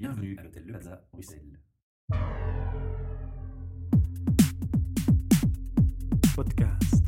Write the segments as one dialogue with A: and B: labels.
A: Bienvenue à l'hôtel Le Plaza, Bruxelles.
B: Podcast.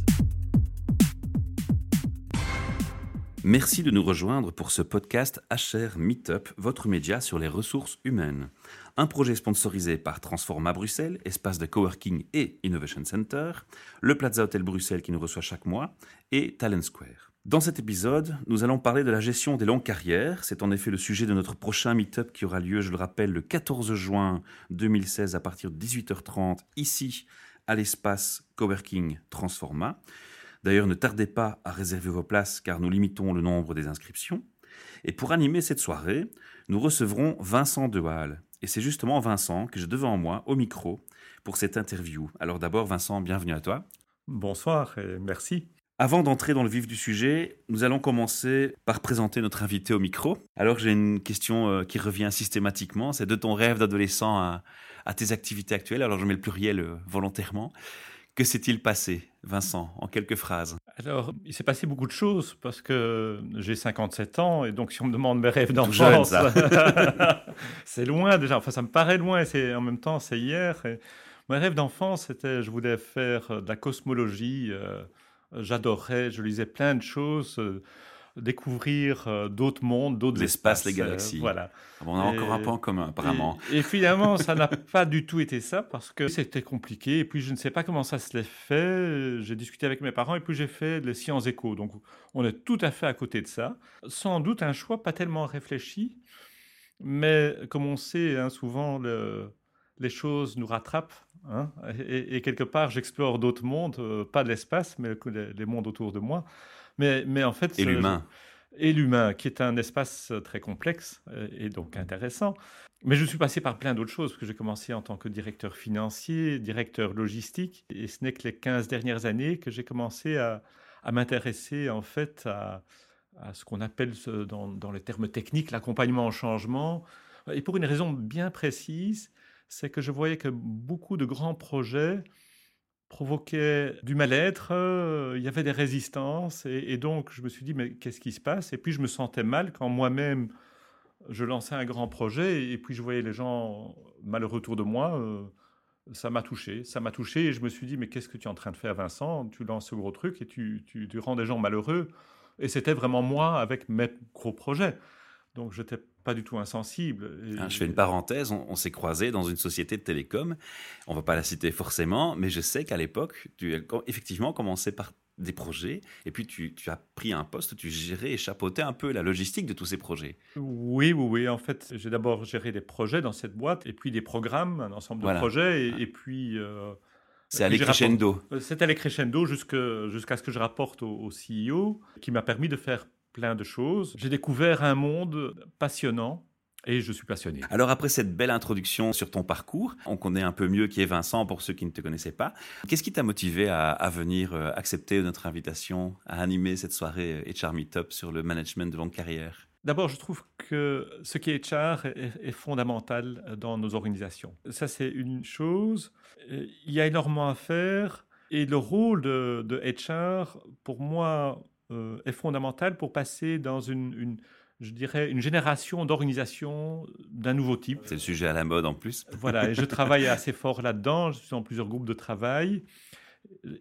A: Merci de nous rejoindre pour ce podcast HR Meetup, votre média sur les ressources humaines. Un projet sponsorisé par Transforma Bruxelles, espace de coworking et innovation center, le Plaza Hotel Bruxelles qui nous reçoit chaque mois et Talent Square. Dans cet épisode, nous allons parler de la gestion des longues carrières. C'est en effet le sujet de notre prochain meet-up qui aura lieu, je le rappelle, le 14 juin 2016 à partir de 18h30 ici à l'espace Coworking Transforma. D'ailleurs, ne tardez pas à réserver vos places car nous limitons le nombre des inscriptions. Et pour animer cette soirée, nous recevrons Vincent Dehalle. Et c'est justement Vincent que j'ai devant moi au micro pour cette interview. Alors d'abord, Vincent, bienvenue à toi.
B: Bonsoir et merci.
A: Avant d'entrer dans le vif du sujet, nous allons commencer par présenter notre invité au micro. Alors j'ai une question euh, qui revient systématiquement, c'est de ton rêve d'adolescent à, tes activités actuelles. Alors je mets le pluriel euh, volontairement. Que s'est-il passé, Vincent, en quelques phrases?
B: Alors, il s'est passé beaucoup de choses parce que j'ai 57 ans et donc si on me demande mes rêves d'enfance, c'est loin déjà. Enfin, ça me paraît loin et en même temps, c'est hier. Mes rêves d'enfance, c'était, je voulais faire de la cosmologie. Euh, j'adorais, je lisais plein de choses, euh, découvrir euh, d'autres mondes, d'autres
A: espaces. les galaxies.
B: Euh, voilà.
A: on a encore un point en commun, apparemment.
B: Et, finalement, ça n'a pas du tout été ça parce que c'était compliqué. Et puis, je ne sais pas comment ça se l'est fait. J'ai discuté avec mes parents et puis j'ai fait les sciences éco. Donc, on est tout à fait à côté de ça. Sans doute un choix pas tellement réfléchi. Mais comme on sait, hein, souvent, le, les choses nous rattrapent. Hein, et, quelque part, j'explore d'autres mondes, euh, pas de l'espace, mais les, mondes autour de moi. Mais, mais en fait,
A: et l'humain.
B: Et l'humain, qui est un espace très complexe euh, et donc intéressant. Mais je suis passé par plein d'autres choses, parce que j'ai commencé en tant que directeur financier, directeur logistique, et ce n'est que les 15 dernières années que j'ai commencé à, m'intéresser en fait à, ce qu'on appelle dans, dans les termes techniques l'accompagnement au changement, et pour une raison bien précise, c'est que je voyais que beaucoup de grands projets provoquaient du mal-être, euh, il y avait des résistances, et, donc je me suis dit, mais qu'est-ce qui se passe? Et puis je me sentais mal quand moi-même, je lançais un grand projet, et puis je voyais les gens malheureux autour de moi. Euh, ça m'a touché, ça m'a touché, et je me suis dit, mais qu'est-ce que tu es en train de faire, Vincent? Tu lances ce gros truc et tu, tu, tu rends des gens malheureux. Et c'était vraiment moi avec mes gros projets. Donc, j'étais pas du tout insensible.
A: Ah, je fais une parenthèse, on, s'est croisés dans une société de télécom, on va pas la citer forcément, mais je sais qu'à l'époque, tu as effectivement commencé par des projets, et puis tu, as pris un poste, tu gérais et chapeautais un peu la logistique de tous ces projets.
B: Oui, oui, oui. En fait, j'ai d'abord géré des projets dans cette boîte, et puis des programmes, un ensemble de projets, et, puis... Euh,
A: c'est allé crescendo.
B: Euh, c'est allé crescendo jusqu'à ce que je rapporte au, au CEO, qui m'a permis de faire plein de choses. J'ai découvert un monde passionnant et je suis passionné.
A: Alors après cette belle introduction sur ton parcours, on connaît un peu mieux qui est Vincent pour ceux qui ne te connaissaient pas. Qu'est-ce qui t'a motivé à, venir euh, accepter notre invitation à animer cette soirée HR Meetup sur le management de longue carrière?
B: D'abord, je trouve que ce qui est HR est, fondamental dans nos organisations. Ça, c'est une chose. Il y a énormément à faire. Et le rôle de, de HR, pour moi, euh, est fondamental pour passer dans une, je dirais, une génération d'organisation d'un nouveau type.
A: C'est le sujet à la mode en plus.
B: Voilà, et je travaille assez fort là-dedans. Je suis dans plusieurs groupes de travail.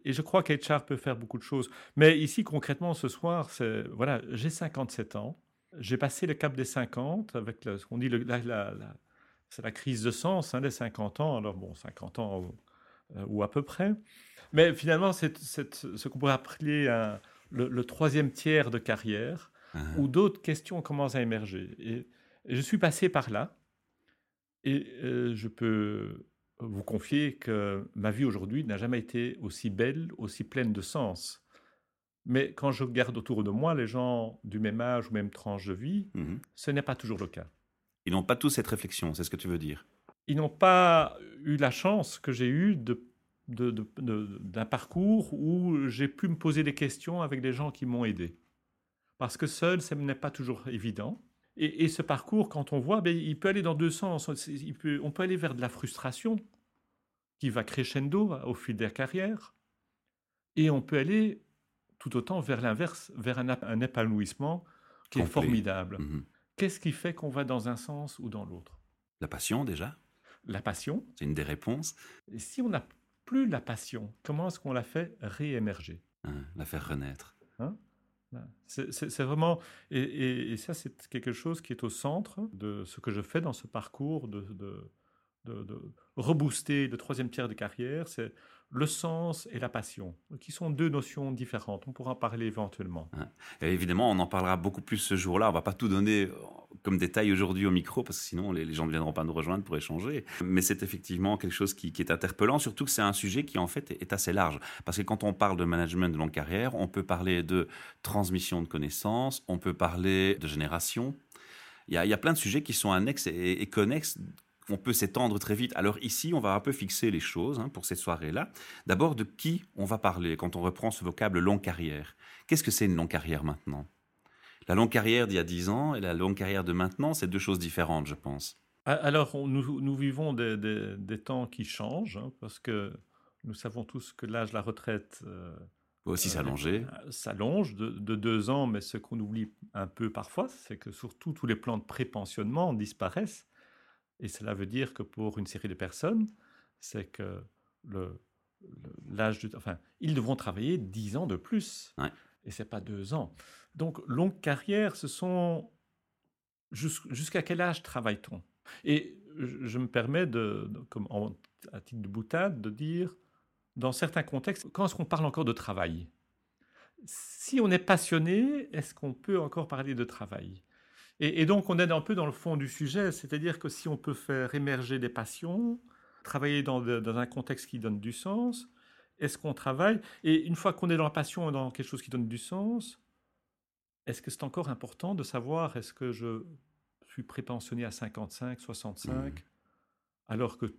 B: Et je crois qu'HR peut faire beaucoup de choses. Mais ici, concrètement, ce soir, voilà, j'ai 57 ans. J'ai passé le cap des 50 avec ce qu'on dit, c'est la crise de sens hein, des 50 ans. Alors bon, 50 ans euh, ou, à peu près. Mais finalement, c'est, ce qu'on pourrait appeler un, le, troisième tiers de carrière, ah. où d'autres questions commencent à émerger. Et, je suis passé par là, et euh, je peux vous confier que ma vie aujourd'hui n'a jamais été aussi belle, aussi pleine de sens. Mais quand je regarde autour de moi les gens du même âge ou même tranche de vie, mhm. ce n'est pas toujours le cas.
A: Ils n'ont pas tous cette réflexion, c'est ce que tu veux dire?
B: Ils n'ont pas eu la chance que j'ai eue de d'un parcours où j'ai pu me poser des questions avec des gens qui m'ont aidé. Parce que seul, ça n'est pas toujours évident. Et, ce parcours, quand on voit, ben, il peut aller dans deux sens. Il peut, on peut aller vers de la frustration qui va crescendo au fil des carrières. Et on peut aller tout autant vers l'inverse, vers un, épanouissement qui est formidable. Mhm. Qu'est-ce qui fait qu'on va dans un sens ou dans l'autre?
A: La passion déjà?
B: La passion.
A: C'est une des réponses.
B: Et si on n'a plus la passion, comment est-ce qu'on la fait réémerger?
A: Hein, La faire renaître.
B: Hein? C'est vraiment, et, ça c'est quelque chose qui est au centre de ce que je fais dans ce parcours de, de, de rebooster le troisième tiers de carrière, c'est le sens et la passion, qui sont deux notions différentes. On pourra en parler éventuellement.
A: évidemment, on en parlera beaucoup plus ce jour-là. On va pas tout donner euh, comme détail aujourd'hui au micro, parce que sinon les, gens ne viendront pas nous rejoindre pour échanger. Mais c'est effectivement quelque chose qui, est interpellant, surtout que c'est un sujet qui en fait est, assez large. Parce que quand on parle de management de longue carrière, on peut parler de transmission de connaissances, on peut parler de génération. Il y, a, plein de sujets qui sont annexes et connexes on peut s'étendre très vite. Alors ici, on va un peu fixer les choses hein, pour cette soirée-là. D'abord, de qui on va parler quand on reprend ce vocable longue carrière? Qu'est-ce que c'est une longue carrière maintenant? La longue carrière d'il y a dix ans et la longue carrière de maintenant, c'est deux choses différentes, je pense.
B: Alors, nous, vivons des, temps qui changent, hein, parce que nous savons tous que l'âge de la retraite...
A: Euh, aussi s'allonger.
B: Euh, s'allonge de, de, deux ans, mais ce qu'on oublie un peu parfois, c'est que surtout tous les plans de pré-pensionnement disparaissent. Et cela veut dire que pour une série de personnes, c'est que le, l'âge de, enfin, ils devront travailler 10 ans de plus. Et c'est pas deux ans. Donc, longue carrière, ce sont jusqu'à quel âge travaille-t-on? Et je, me permets de, comme à titre de boutade, de dire, dans certains contextes, quand est-ce qu'on parle encore de travail? Si on est passionné, est-ce qu'on peut encore parler de travail? Et, donc, on est un peu dans le fond du sujet, c'est-à-dire que si on peut faire émerger des passions, travailler dans, un contexte qui donne du sens, est-ce qu'on travaille? Et une fois qu'on est dans la passion et dans quelque chose qui donne du sens, est-ce que c'est encore important de savoir est-ce que je suis prépensionné à 55, 65, mmh. alors que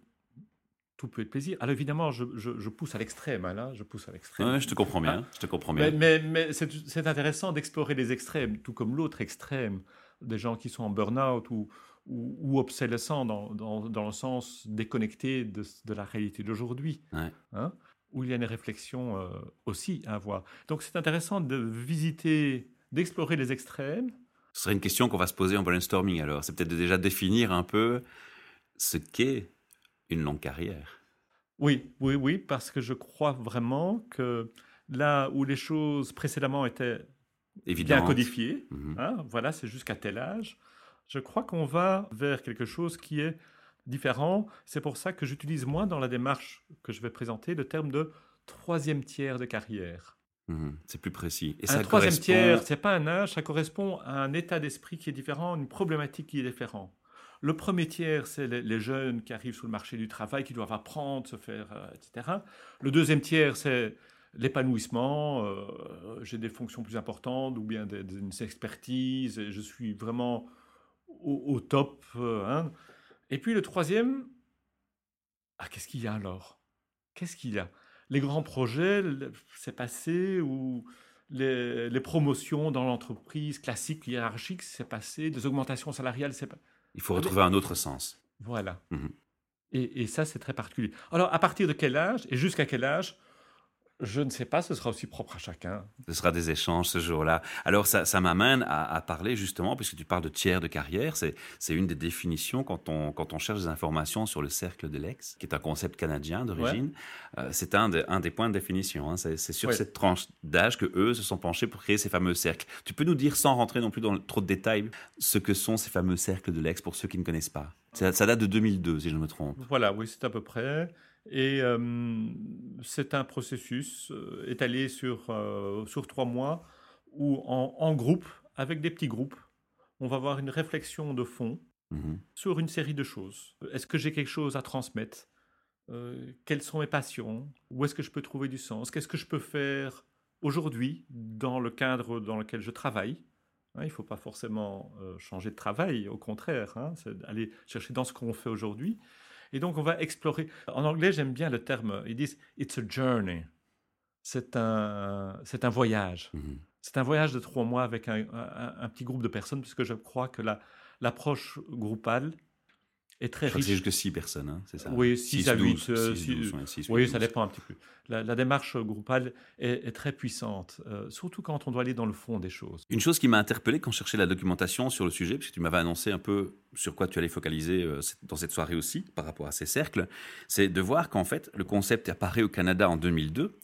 B: tout peut être plaisir? Alors évidemment, je, pousse à l'extrême, hein, là, je pousse à l'extrême.
A: je te comprends bien, hein? je te comprends bien.
B: Mais, mais c'est intéressant d'explorer les extrêmes, tout comme l'autre extrême des gens qui sont en burn-out ou, ou, obsolescents dans, dans, le sens déconnecté de, de la réalité d'aujourd'hui, hein, où il y a une réflexion euh, aussi à avoir. Donc c'est intéressant de visiter, d'explorer les extrêmes.
A: Ce serait une question qu'on va se poser en brainstorming alors. C'est peut-être de déjà définir un peu ce qu'est une longue carrière.
B: Oui, oui, oui, parce que je crois vraiment que là où les choses précédemment étaient bien codifié. Mhm. Hein, voilà, c'est jusqu'à tel âge. Je crois qu'on va vers quelque chose qui est différent. C'est pour ça que j'utilise moins dans la démarche que je vais présenter le terme de troisième tiers de carrière.
A: Mhm. c'est plus précis.
B: Et un ça troisième correspond... tiers, c'est pas un âge, ça correspond à un état d'esprit qui est différent, une problématique qui est différente. Le premier tiers, c'est les, jeunes qui arrivent sur le marché du travail, qui doivent apprendre, se faire, euh, etc. Le deuxième tiers, c'est l'épanouissement, euh, j'ai des fonctions plus importantes ou bien des, une expertise, et je suis vraiment au, top. Euh, hein. Et puis le troisième, ah, qu'est-ce qu'il y a alors? Qu'est-ce qu'il y a? Les grands projets, c'est passé, ou les, promotions dans l'entreprise classique, hiérarchique, c'est passé, des augmentations salariales, c'est pas...
A: Il faut retrouver un autre sens.
B: Voilà. Mmh et, et, ça, c'est très particulier. Alors, à partir de quel âge et jusqu'à quel âge je ne sais pas, ce sera aussi propre à chacun.
A: Ce sera des échanges ce jour-là. Alors ça, ça m'amène à, parler justement, puisque tu parles de tiers de carrière, c'est, une des définitions quand on, quand on cherche des informations sur le cercle de l'ex, qui est un concept canadien d'origine. Euh, c'est un, un des points de définition. Hein. C'est, sur cette tranche d'âge que eux se sont penchés pour créer ces fameux cercles. Tu peux nous dire, sans rentrer non plus dans trop de détails, ce que sont ces fameux cercles de l'ex pour ceux qui ne connaissent pas? Ça, ça date de 2002, si je me trompe.
B: Voilà, oui, c'est à peu près. Et euh, c'est un processus euh, étalé sur, euh, sur trois mois où en, groupe, avec des petits groupes, on va avoir une réflexion de fond mhm. sur une série de choses. Est-ce que j'ai quelque chose à transmettre? Quelles sont mes passions? Où est-ce que je peux trouver du sens? Qu'est-ce que je peux faire aujourd'hui dans le cadre dans lequel je travaille? Hein, il ne faut pas forcément changer de travail, au contraire, hein, c'est aller chercher dans ce qu'on fait aujourd'hui. Et donc, on va explorer. En anglais, j'aime bien le terme. Ils disent It's a journey. C'est un, c'est un voyage. Mhm. C'est un voyage de trois mois avec un, petit groupe de personnes, puisque je crois que la, l'approche groupale est très
A: Je
B: riche.
A: que c'est jusque 6 personnes, hein, c'est ça
B: Oui, 6 à 8.
A: 12,
B: euh,
A: ouais, six,
B: oui, ça dépend un petit peu. La, la démarche groupale est, est très puissante, euh, surtout quand on doit aller dans le fond des choses.
A: Une chose qui m'a interpellé quand je cherchais la documentation sur le sujet, puisque tu m'avais annoncé un peu sur quoi tu allais focaliser euh, dans cette soirée aussi, par rapport à ces cercles, c'est de voir qu'en fait, le concept apparaît au Canada en 2002.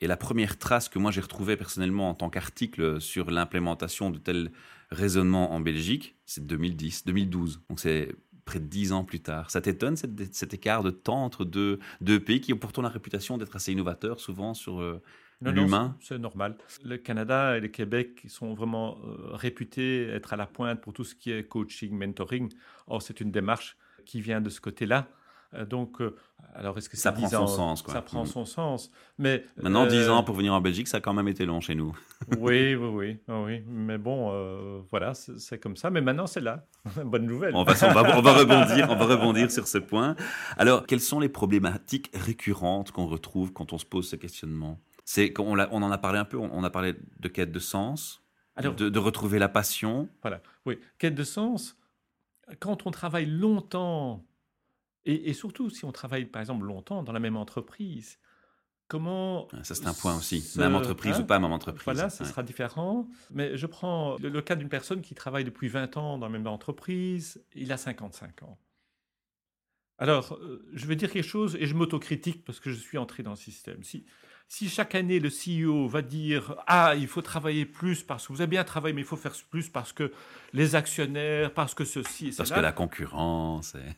A: Et la première trace que moi j'ai retrouvée personnellement en tant qu'article sur l'implémentation de tels raisonnements en Belgique, c'est 2010, 2012. Donc c'est près de dix ans plus tard. Ça t'étonne cet, cet écart de temps entre deux, deux pays qui ont pourtant la réputation d'être assez innovateurs souvent sur euh, l'humain?
B: c'est c'est normal. Le Canada et le Québec sont vraiment euh, réputés être à la pointe pour tout ce qui est coaching, mentoring. Or, c'est une démarche qui vient de ce côté-là. Euh, donc, euh, alors est-ce que
A: Ça prend
B: 10
A: son
B: ans
A: sens, quoi.
B: Ça prend son sens. Mais
A: Maintenant,
B: euh,
A: 10 ans pour venir en Belgique, ça a quand même été long chez nous.
B: Oui, oui, oui, ah oui. Mais bon, euh, voilà, c'est comme ça. Mais maintenant, c'est là. Bonne nouvelle.
A: On va, on, va, on va rebondir, on va rebondir sur ce point. Alors, quelles sont les problématiques récurrentes qu'on retrouve quand on se pose ce questionnement? C'est qu'on on en a parlé un peu. On, on a parlé de quête de sens,
B: Alors,
A: de, de retrouver la passion.
B: Voilà, oui. Quête de sens, quand on travaille longtemps, et, et surtout si on travaille par exemple longtemps dans la même entreprise, comment...
A: Ça, c'est un point aussi. Même entreprise
B: hein,
A: ou pas même entreprise.
B: Voilà,
A: Ouais.
B: sera différent. Mais je prends le, le cas d'une personne qui travaille depuis 20 ans dans la même entreprise, il a 55 ans. Alors, euh, je vais dire quelque chose et je m'autocritique parce que je suis entré dans le système. Si, si chaque année le CEO va dire Ah, il faut travailler plus parce que vous avez bien travaillé, mais il faut faire plus parce que les actionnaires, parce que ceci et
A: Parce que la concurrence. est-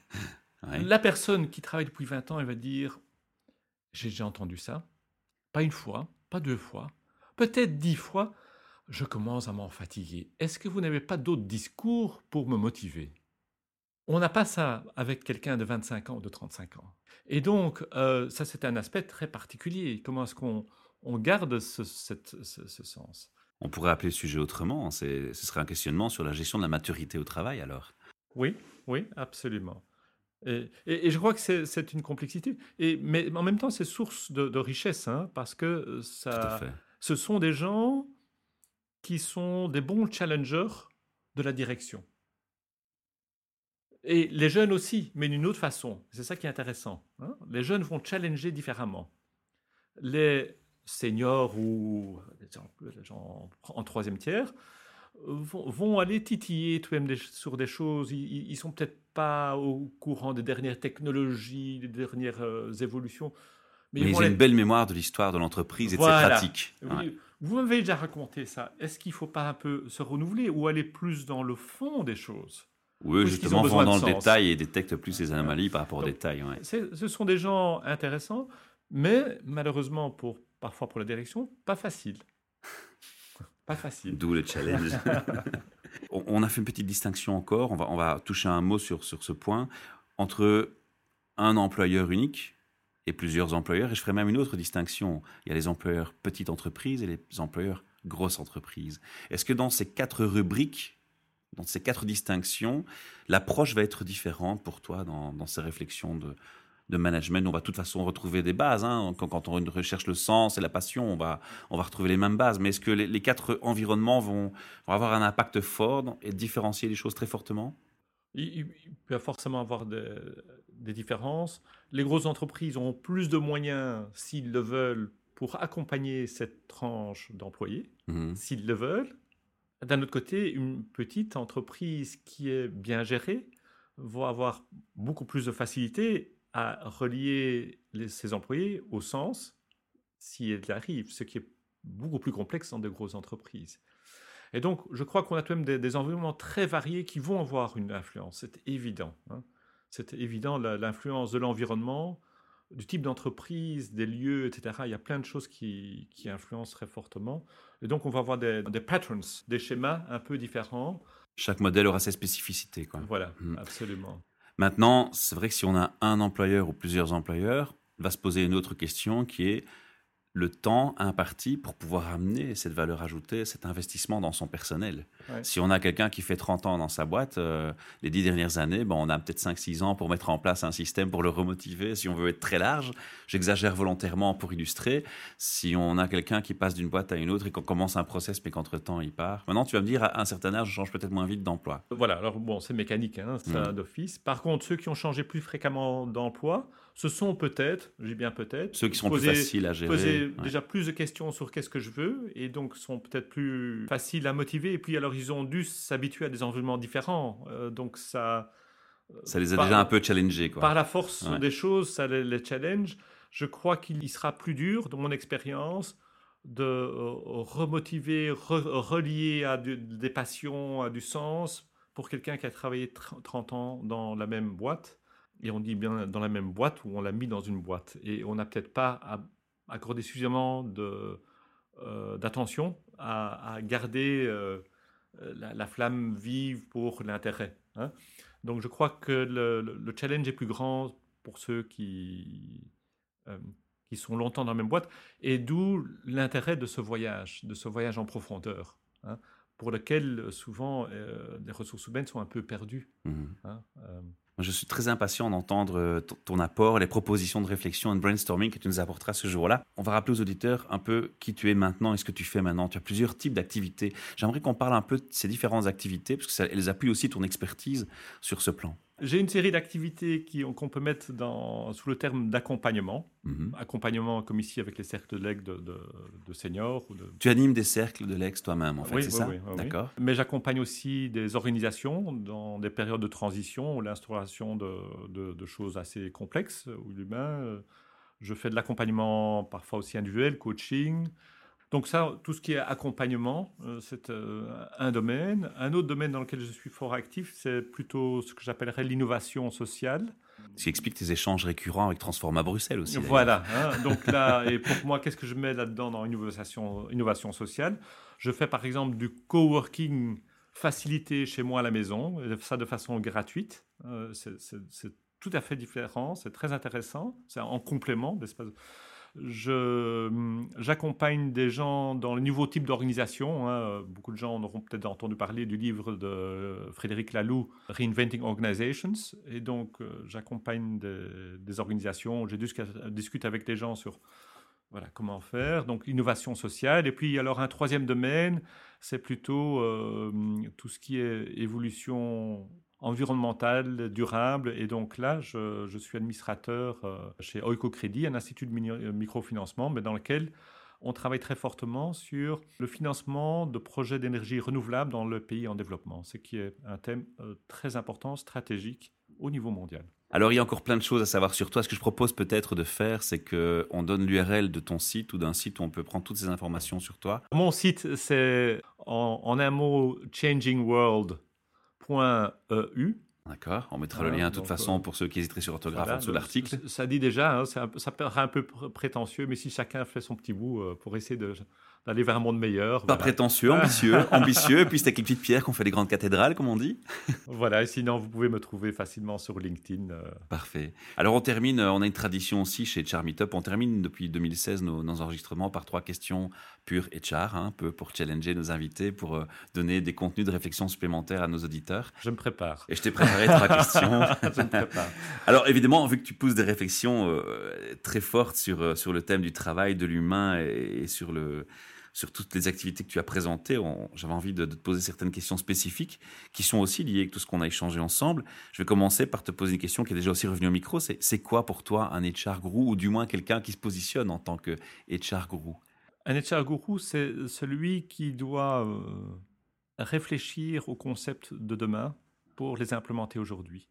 A: Ouais.
B: La personne qui travaille depuis 20 ans, elle va dire J'ai déjà entendu ça. Pas une fois, pas deux fois, peut-être dix fois. Je commence à m'en fatiguer. Est-ce que vous n'avez pas d'autres discours pour me motiver? On n'a pas ça avec quelqu'un de 25 ans ou de 35 ans. Et donc, euh, ça, c'est un aspect très particulier. Comment est-ce qu'on on garde ce, cette- ce- ce sens?
A: On pourrait appeler le sujet autrement. C'est- Ce serait un questionnement sur la gestion de la maturité au travail, alors.
B: Oui, oui, absolument. Et, et- et je crois que c'est une complexité. Et, mais en même temps, c'est source de, de richesse, hein, parce que euh, ça, ce sont des gens qui sont des bons challengers de la direction. Et les jeunes aussi, mais d'une autre façon. C'est ça qui est intéressant. hein. Les jeunes vont challenger différemment. Les seniors ou les gens, les gens en troisième tiers vont, vont aller titiller tout de même des- sur des choses. Ils, ils- sont peut-être pas au courant des dernières technologies, des dernières euh, évolutions.
A: Mais
B: ils
A: ont
B: les-
A: une belle mémoire de l'histoire de l'entreprise et de ses pratiques.
B: oui,
A: Ouais.
B: Vous m'avez déjà raconté ça. Est-ce qu'il ne faut pas un peu se renouveler ou aller plus dans le fond des choses?
A: Oui,
B: Parce
A: justement,
B: ont
A: vont dans le
B: sens.
A: détail et détectent plus les anomalies par rapport ouais.
B: C'est- Ce sont des gens intéressants, mais malheureusement, pour, parfois pour la direction, pas facile. Pas facile.
A: D'où le challenge. on a fait une petite distinction encore, on va, on va toucher un mot sur, sur ce point, entre un employeur unique et plusieurs employeurs. Et je ferai même une autre distinction. Il y a les employeurs petites entreprises et les employeurs grosses entreprises. Est-ce que dans ces quatre rubriques, dans ces quatre distinctions, l'approche va être différente pour toi dans, dans ces réflexions de, de management On va de toute façon retrouver des bases. hein. Quand, quand on recherche le sens et la passion, on va, on va retrouver les mêmes bases. Mais est-ce que les, les quatre environnements vont, vont avoir un impact fort et différencier les choses très fortement?
B: Il, il- peut forcément avoir des, des différences. Les grosses entreprises ont plus de moyens, s'ils le veulent, pour accompagner cette tranche d'employés.
A: Mhm.
B: s'ils le veulent. D'un autre côté, une petite entreprise qui est bien gérée va avoir beaucoup plus de facilité à relier les- ses employés au sens si elle arrive, ce qui est beaucoup plus complexe dans de grosses entreprises. Et donc, je crois qu'on a tout de même des, des environnements très variés qui vont avoir une influence. C'est évident. hein. C'est évident l'influence de l'environnement, du type d'entreprise, des lieux, etc. Il y a plein de choses qui, qui influencent très fortement. Et donc, on va avoir des, des patterns, des schémas un peu différents.
A: Chaque modèle aura ses spécificités. Quoi.
B: Voilà,
A: Mhm.
B: absolument.
A: Maintenant, c'est vrai que si on a un employeur ou plusieurs employeurs, va se poser une autre question qui est le temps imparti pour pouvoir amener cette valeur ajoutée, cet investissement dans son personnel. Si on a quelqu'un qui fait 30 ans dans sa boîte, euh, les 10 dernières années, bon, on a peut-être 5-6 ans pour mettre en place un système pour le remotiver. Si on veut être très large, j'exagère volontairement pour illustrer. Si on a quelqu'un qui passe d'une boîte à une autre et qu'on commence un process mais qu'entre-temps il part. Maintenant, tu vas me dire, à un certain âge, je change peut-être moins vite d'emploi.
B: Voilà, alors bon, c'est mécanique, hein, ça d'office. Par contre, ceux qui ont changé plus fréquemment d'emploi, ce sont peut-être, j'ai bien peut-être,
A: ceux qui sont plus faciles à gérer,
B: poser déjà plus de questions sur qu'est-ce que je veux et donc sont peut-être plus faciles à motiver. Et puis alors ils ont dû s'habituer à des environnements différents, euh, donc ça.
A: Euh, ça les a déjà un peu challengés. Quoi.
B: Par la force des choses, ça les, challenge. Je crois qu'il sera plus dur, de mon expérience, de euh, remotiver, relier à des passions, à du sens, pour quelqu'un qui a travaillé 30 ans dans la même boîte et on dit bien dans la même boîte ou on l'a mis dans une boîte. Et on n'a peut-être pas accordé suffisamment de, euh, d'attention à, garder euh, la, flamme vive pour l'intérêt. Hein. Donc je crois que le, challenge est plus grand pour ceux qui, euh, qui sont longtemps dans la même boîte, et d'où l'intérêt de ce voyage, de ce voyage en profondeur. Hein, pour lequel souvent les ressources humaines sont un peu perdues. Mmh. Hein,
A: je suis très impatient d'entendre euh, ton apport, les propositions de réflexion et de brainstorming que tu nous apporteras ce jour-là. On va rappeler aux auditeurs un peu qui tu es maintenant et ce que tu fais maintenant. Tu as plusieurs types d'activités. J'aimerais qu'on parle un peu de ces différentes activités, parce qu'elles appuient aussi ton expertise sur ce plan.
B: J'ai une série d'activités qu'on peut mettre dans, sous le terme d'accompagnement. Mhm. Accompagnement comme ici avec les cercles de legs de, de, seniors. Ou de...
A: Tu animes des cercles de legs toi-même, en fait, c'est ça
B: Oui, D'accord. Mais j'accompagne aussi des organisations dans des périodes de transition ou l'instauration de, choses assez complexes ou l'humain. Je fais de l'accompagnement parfois aussi individuel, coaching. Donc ça, tout ce qui est accompagnement, euh, c'est euh, un domaine. Un autre domaine dans lequel je suis fort actif, c'est plutôt ce que j'appellerais l'innovation sociale.
A: Ce qui explique tes échanges récurrents avec Transforma Bruxelles aussi.
B: Voilà. Hein. donc là, et pour moi, qu'est-ce que je mets là-dedans dans innovation, innovation sociale? Je fais par exemple du coworking facilité chez moi à la maison, ça de façon gratuite. Euh, c'est tout à fait différent, c'est très intéressant, c'est en complément d'espace J'accompagne des gens dans le nouveau type d'organisation. Hein. Beaucoup de gens auront peut-être entendu parler du livre de Frédéric Laloux, Reinventing Organizations. Et donc, euh, j'accompagne des, organisations. Je discute avec des gens sur voilà, comment faire. Donc, innovation sociale. Et puis, alors, un troisième domaine, c'est plutôt euh, tout ce qui est évolution environnementale, durable. Et donc là, je, suis administrateur euh, chez Oiko Crédit, un institut de euh, microfinancement, mais dans lequel on travaille très fortement sur le financement de projets d'énergie renouvelable dans le pays en développement, ce qui est un thème euh, très important, stratégique au niveau mondial.
A: Alors il y a encore plein de choses à savoir sur toi. Ce que je propose peut-être de faire, c'est que on donne l'URL de ton site ou d'un site où on peut prendre toutes ces informations sur toi.
B: Mon site, c'est en, en un mot changing world .eu.
A: D'accord, on mettra le lien de toute façon euh, pour ceux qui hésiteraient sur orthographe en dessous de l'article.
B: Ça dit déjà, hein, ça, ça paraît un peu prétentieux, mais si chacun fait son petit bout euh, pour essayer d'aller vers un monde meilleur.
A: Pas prétentieux, ambitieux, ambitieux, et puis c'est avec les petites pierres qu'on fait les grandes cathédrales, comme on dit.
B: voilà, et sinon vous pouvez me trouver facilement sur LinkedIn. Euh.
A: Parfait. Alors on termine, on a une tradition aussi chez Charmeetup, on termine depuis 2016 nos, nos enregistrements par trois questions pures et char, hein, un peu pour challenger nos invités, pour euh, donner des contenus de réflexion supplémentaires à nos auditeurs.
B: Je me prépare.
A: Et je t'ai préparé trois questions. je me prépare. Alors évidemment, vu que tu pousses des réflexions euh, très fortes sur, sur le thème du travail, de l'humain et sur le sur toutes les activités que tu as présentées, j'avais envie de, te poser certaines questions spécifiques qui sont aussi liées avec tout ce qu'on a échangé ensemble. Je vais commencer par te poser une question qui est déjà aussi revenue au micro. C'est quoi pour toi un HR guru ou du moins quelqu'un qui se positionne en tant que HR guru?
B: Un HR guru, c'est celui qui doit euh, réfléchir aux concepts de demain pour les implémenter aujourd'hui.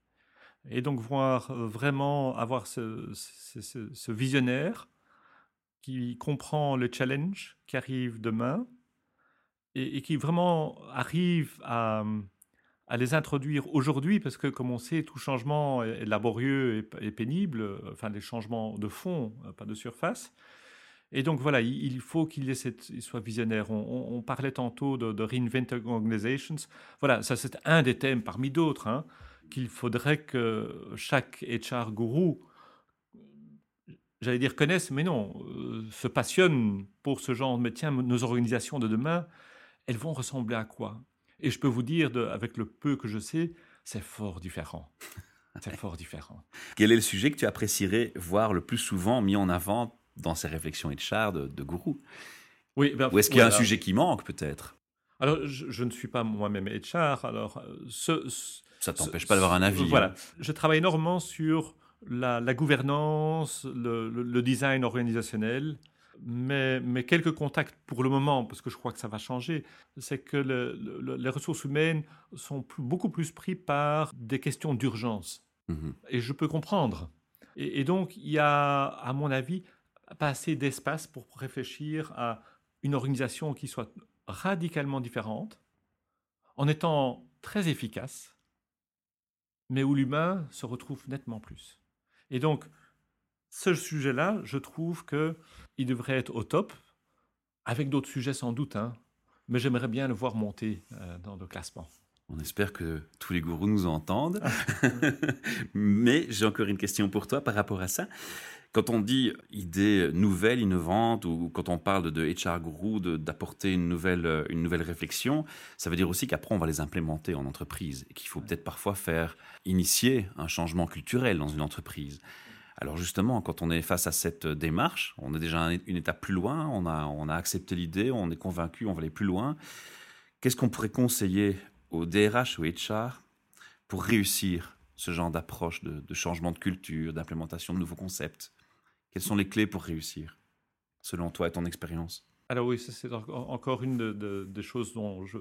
B: Et donc voir euh, vraiment avoir ce, visionnaire qui comprend le challenge qui arrive demain et, qui vraiment arrive à, à les introduire aujourd'hui, parce que comme on sait, tout changement est laborieux et, pénible, enfin les changements de fond, pas de surface. Et donc voilà, il, faut qu'il soit visionnaire. On, parlait tantôt de, de Reinventing Organizations. Voilà, ça c'est un des thèmes parmi d'autres, hein, qu'il faudrait que chaque HR gourou j'allais dire connaissent, mais non, euh, se passionnent pour ce genre de métier. Nos organisations de demain, elles vont ressembler à quoi? Et je peux vous dire, avec le peu que je sais, c'est fort différent. C'est fort différent.
A: Quel est le sujet que tu apprécierais voir le plus souvent mis en avant dans ces réflexions HR de, de gourou
B: oui,
A: ben, Ou est-ce qu'il y a un sujet qui manque peut-être?
B: Alors, je, ne suis pas moi-même HR, alors euh, ce,
A: ça t'empêche pas d'avoir un avis.
B: Voilà,
A: hein.
B: je travaille énormément sur la, gouvernance, le, design organisationnel, mais, mais, quelques contacts pour le moment, parce que je crois que ça va changer, c'est que les ressources humaines sont beaucoup plus pris par des questions d'urgence. Mhm. Et je peux comprendre. Et, donc, il y a, à mon avis, pas assez d'espace pour réfléchir à une organisation qui soit radicalement différente, en étant très efficace, mais où l'humain se retrouve nettement plus. Et donc, ce sujet-là, je trouve qu'il devrait être au top, avec d'autres sujets sans doute, hein, mais j'aimerais bien le voir monter euh, dans le classement.
A: On espère que tous les gourous nous entendent. mais j'ai encore une question pour toi par rapport à ça. Quand on dit idée nouvelle, innovante, ou quand on parle de HR Guru, d'apporter une nouvelle, une nouvelle réflexion, ça veut dire aussi qu'après, on va les implémenter en entreprise et qu'il faut peut-être parfois faire initier un changement culturel dans une entreprise. Alors justement, quand on est face à cette démarche, on est déjà une étape plus loin, on a, accepté l'idée, on est convaincu, on va aller plus loin. Qu'est-ce qu'on pourrait conseiller au DRH, au HR, pour réussir ce genre d'approche de changement de culture, d'implémentation de nouveaux concepts? Quelles sont les clés pour réussir, selon toi et ton expérience?
B: Alors oui, c'est encore une des choses dont je,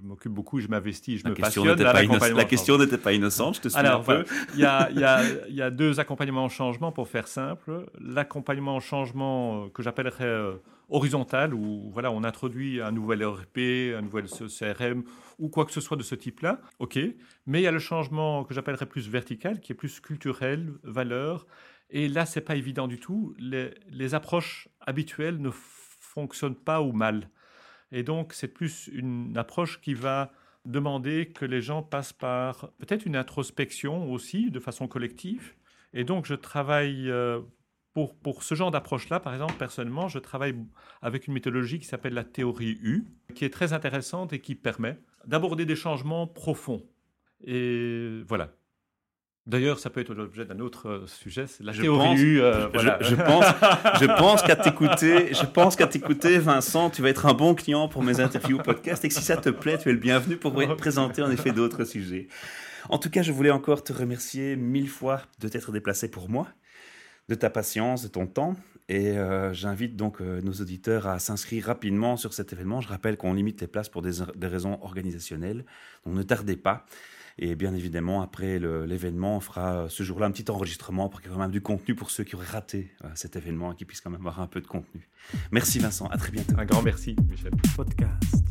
B: m'occupe beaucoup, je m'investis, je la me passionne. Pas
A: la question n'était pas innocente, je te suis
B: Alors,
A: un peu.
B: Il y, a, y, a, deux accompagnements en changement, pour faire simple. L'accompagnement en changement euh, que j'appellerais euh, horizontal, où voilà, on introduit un nouvel ERP, un nouvel CRM, ou quoi que ce soit de ce type-là, ok. Mais il y a le changement que j'appellerais plus vertical, qui est plus culturel, valeur, et là, c'est pas évident du tout. Les, approches habituelles ne fonctionnent pas ou mal. Et donc, c'est plus une approche qui va demander que les gens passent par peut-être une introspection aussi, de façon collective. Et donc, je travaille euh, pour, pour ce genre d'approche-là, par exemple, personnellement, je travaille avec une méthodologie qui s'appelle la théorie U, qui est très intéressante et qui permet d'aborder des changements profonds. Et voilà, D'ailleurs, ça peut être l'objet d'un autre euh, sujet, c'est la je théorie. Pense,
A: euh, je, pense, je pense qu'à t'écouter, je pense qu'à t'écouter, Vincent, tu vas être un bon client pour mes interviews podcast et que si ça te plaît, tu es le bienvenu pour présenter en effet d'autres sujets. En tout cas, je voulais encore te remercier mille fois de t'être déplacé pour moi, de ta patience, de ton temps. Et euh, j'invite donc nos auditeurs à s'inscrire rapidement sur cet événement. Je rappelle qu'on limite les places pour des, des raisons organisationnelles, donc ne tardez pas. Et bien évidemment, après l'événement, on fera ce jour-là un petit enregistrement pour qu'il y ait quand même du contenu pour ceux qui auraient raté euh, cet événement et qui puissent quand même avoir un peu de contenu. Merci Vincent, à très bientôt.
B: Un grand merci Michel. Podcast.